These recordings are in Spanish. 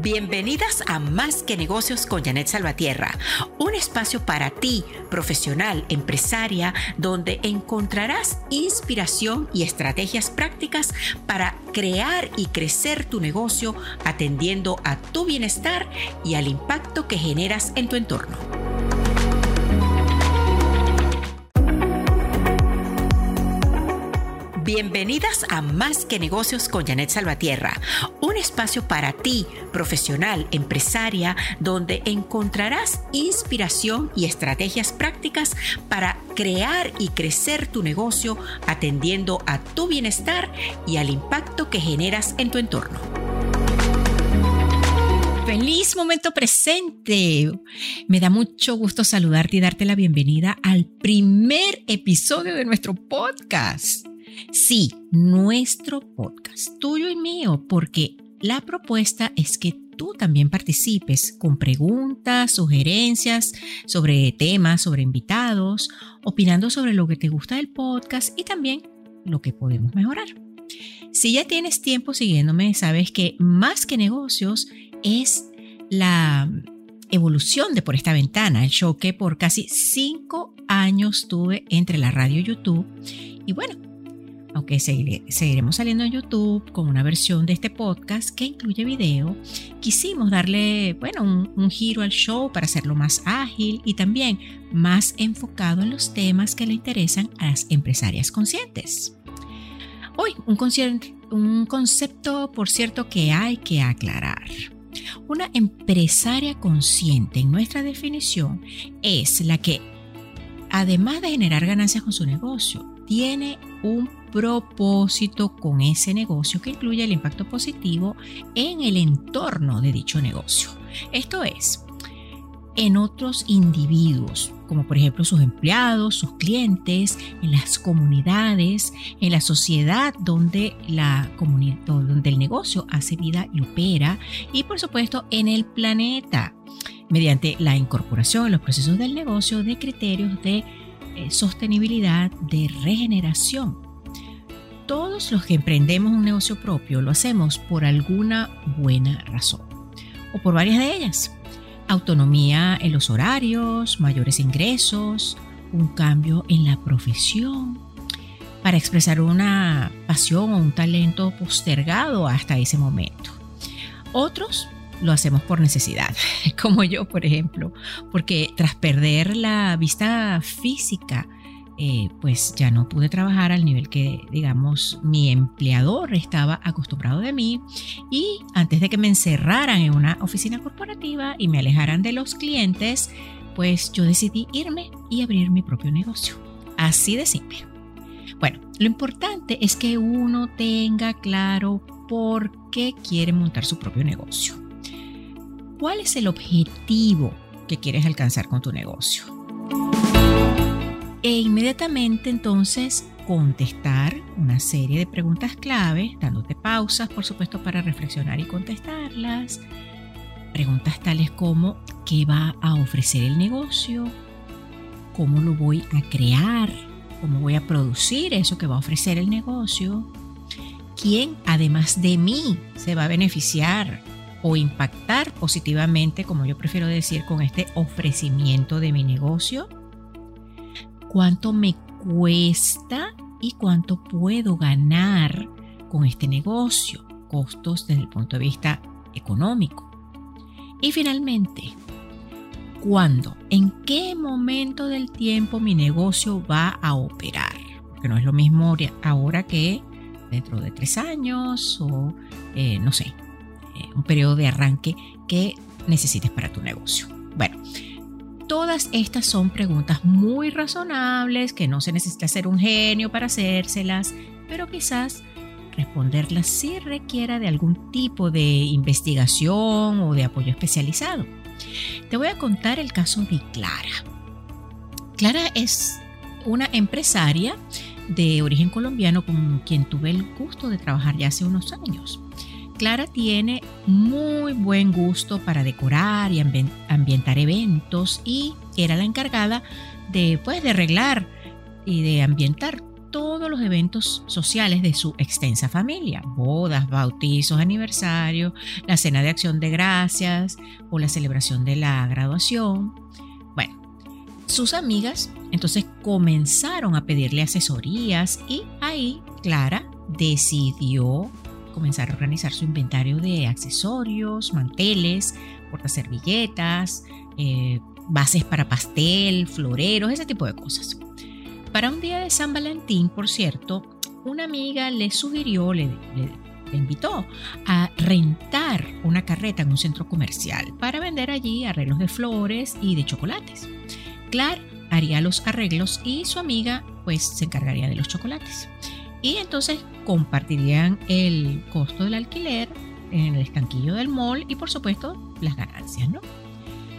Bienvenidas a Más que Negocios con Janet Salvatierra, un espacio para ti, profesional, empresaria, donde encontrarás inspiración y estrategias prácticas para crear y crecer tu negocio atendiendo a tu bienestar y al impacto que generas en tu entorno. Bienvenidas a Más que Negocios con Janet Salvatierra, un espacio para ti, profesional, empresaria, donde encontrarás inspiración y estrategias prácticas para crear y crecer tu negocio atendiendo a tu bienestar y al impacto que generas en tu entorno. Feliz momento presente. Me da mucho gusto saludarte y darte la bienvenida al primer episodio de nuestro podcast. Sí, nuestro podcast, tuyo y mío, porque la propuesta es que tú también participes con preguntas, sugerencias sobre temas, sobre invitados, opinando sobre lo que te gusta del podcast y también lo que podemos mejorar. Si ya tienes tiempo siguiéndome, sabes que más que negocios es la evolución de Por esta ventana, el show que por casi cinco años tuve entre la radio y YouTube. Y bueno, aunque seguiremos saliendo en YouTube con una versión de este podcast que incluye video, quisimos darle, bueno, un, giro al show para hacerlo más ágil y también más enfocado en los temas que le interesan a las empresarias conscientes. Hoy, un, un concepto, por cierto, que hay que aclarar. Una empresaria consciente en nuestra definición es la que, además de generar ganancias con su negocio, tiene un propósito con ese negocio que incluye el impacto positivo en el entorno de dicho negocio. Esto es, en otros individuos, como por ejemplo sus empleados, sus clientes, en las comunidades, en la sociedad donde, la donde el negocio hace vida y opera, y por supuesto en el planeta, mediante la incorporación en los procesos del negocio de criterios de eh, sostenibilidad, de regeneración todos los que emprendemos un negocio propio lo hacemos por alguna buena razón o por varias de ellas. Autonomía en los horarios, mayores ingresos, un cambio en la profesión, para expresar una pasión o un talento postergado hasta ese momento. Otros lo hacemos por necesidad, como yo, por ejemplo, porque tras perder la vista física, eh, pues ya no pude trabajar al nivel que, digamos, mi empleador estaba acostumbrado de mí. Y antes de que me encerraran en una oficina corporativa y me alejaran de los clientes, pues yo decidí irme y abrir mi propio negocio. Así de simple. Bueno, lo importante es que uno tenga claro por qué quiere montar su propio negocio. ¿Cuál es el objetivo que quieres alcanzar con tu negocio? E inmediatamente entonces contestar una serie de preguntas clave, dándote pausas, por supuesto, para reflexionar y contestarlas. Preguntas tales como ¿qué va a ofrecer el negocio? ¿Cómo lo voy a crear? ¿Cómo voy a producir eso que va a ofrecer el negocio? ¿Quién, además de mí, se va a beneficiar o impactar positivamente, como yo prefiero decir, con este ofrecimiento de mi negocio? Cuánto me cuesta y cuánto puedo ganar con este negocio, costos desde el punto de vista económico. Y finalmente, ¿cuándo? ¿En qué momento del tiempo mi negocio va a operar? Porque no es lo mismo ahora que dentro de tres años o, eh, no sé, eh, un periodo de arranque que necesites para tu negocio. Bueno, Todas estas son preguntas muy razonables que no se necesita ser un genio para hacérselas, pero quizás responderlas sí requiera de algún tipo de investigación o de apoyo especializado. Te voy a contar el caso de Clara. Clara es una empresaria de origen colombiano con quien tuve el gusto de trabajar ya hace unos años. Clara tiene muy buen gusto para decorar y ambientar eventos y era la encargada de, pues, de arreglar y de ambientar todos los eventos sociales de su extensa familia, bodas, bautizos, aniversarios, la cena de acción de gracias o la celebración de la graduación. Bueno, sus amigas entonces comenzaron a pedirle asesorías y ahí Clara decidió comenzar a organizar su inventario de accesorios, manteles, portaservilletas, eh, bases para pastel, floreros, ese tipo de cosas. Para un día de San Valentín, por cierto, una amiga le sugirió, le, invitó a rentar una carreta en un centro comercial para vender allí arreglos de flores y de chocolates. Clara haría los arreglos y su amiga pues se encargaría de los chocolates. Y entonces compartirían el costo del alquiler en el estanquillo del mall y por supuesto las ganancias, ¿no?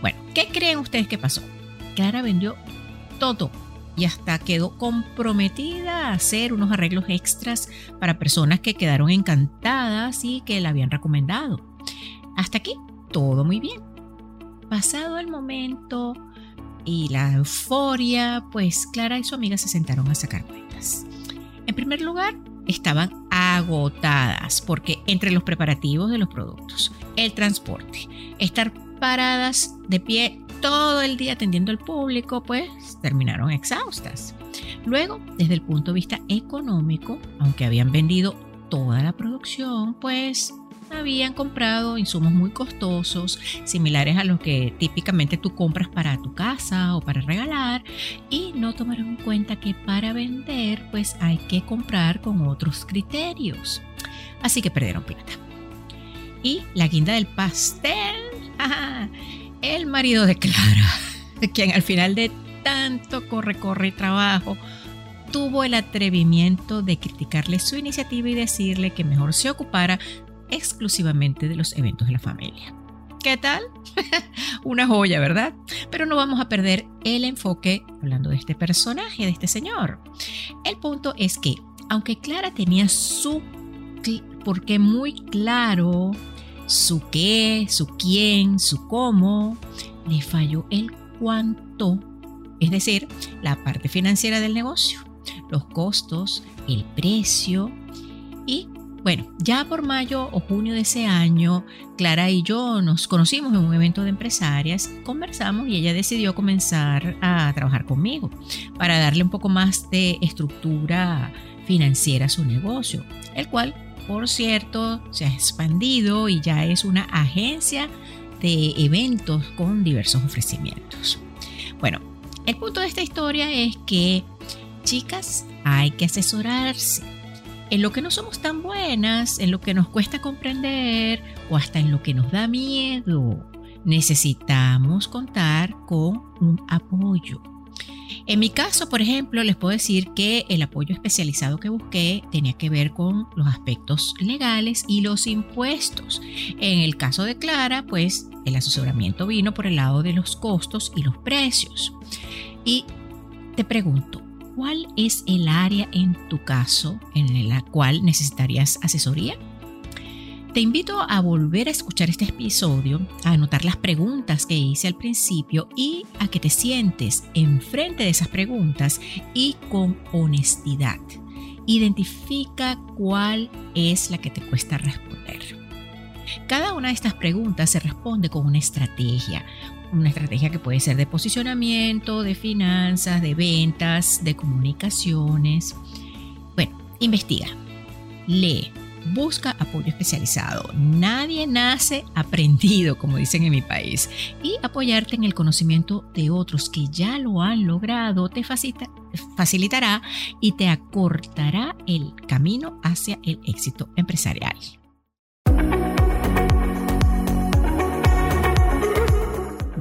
Bueno, ¿qué creen ustedes que pasó? Clara vendió todo y hasta quedó comprometida a hacer unos arreglos extras para personas que quedaron encantadas y que la habían recomendado. Hasta aquí, todo muy bien. Pasado el momento y la euforia, pues Clara y su amiga se sentaron a sacar cuentas. En primer lugar, estaban agotadas porque entre los preparativos de los productos, el transporte, estar paradas de pie todo el día atendiendo al público, pues terminaron exhaustas. Luego, desde el punto de vista económico, aunque habían vendido toda la producción, pues habían comprado insumos muy costosos, similares a los que típicamente tú compras para tu casa o para regalar, y no tomaron en cuenta que para vender pues hay que comprar con otros criterios. Así que perdieron plata. Y la guinda del pastel, el marido de Clara, quien al final de tanto corre, corre y trabajo, tuvo el atrevimiento de criticarle su iniciativa y decirle que mejor se ocupara exclusivamente de los eventos de la familia. ¿Qué tal? Una joya, ¿verdad? Pero no vamos a perder el enfoque hablando de este personaje, de este señor. El punto es que, aunque Clara tenía su porque muy claro, su qué, su quién, su cómo, le falló el cuánto, es decir, la parte financiera del negocio, los costos, el precio y bueno, ya por mayo o junio de ese año, Clara y yo nos conocimos en un evento de empresarias, conversamos y ella decidió comenzar a trabajar conmigo para darle un poco más de estructura financiera a su negocio, el cual, por cierto, se ha expandido y ya es una agencia de eventos con diversos ofrecimientos. Bueno, el punto de esta historia es que, chicas, hay que asesorarse en lo que no somos tan buenas, en lo que nos cuesta comprender o hasta en lo que nos da miedo, necesitamos contar con un apoyo. En mi caso, por ejemplo, les puedo decir que el apoyo especializado que busqué tenía que ver con los aspectos legales y los impuestos. En el caso de Clara, pues el asesoramiento vino por el lado de los costos y los precios. Y te pregunto, ¿cuál es el área en tu caso en la cual necesitarías asesoría? Te invito a volver a escuchar este episodio, a anotar las preguntas que hice al principio y a que te sientes enfrente de esas preguntas y con honestidad. Identifica cuál es la que te cuesta responder. Cada una de estas preguntas se responde con una estrategia, una estrategia que puede ser de posicionamiento, de finanzas, de ventas, de comunicaciones. Bueno, investiga, lee, busca apoyo especializado. Nadie nace aprendido, como dicen en mi país. Y apoyarte en el conocimiento de otros que ya lo han logrado te facilitará y te acortará el camino hacia el éxito empresarial.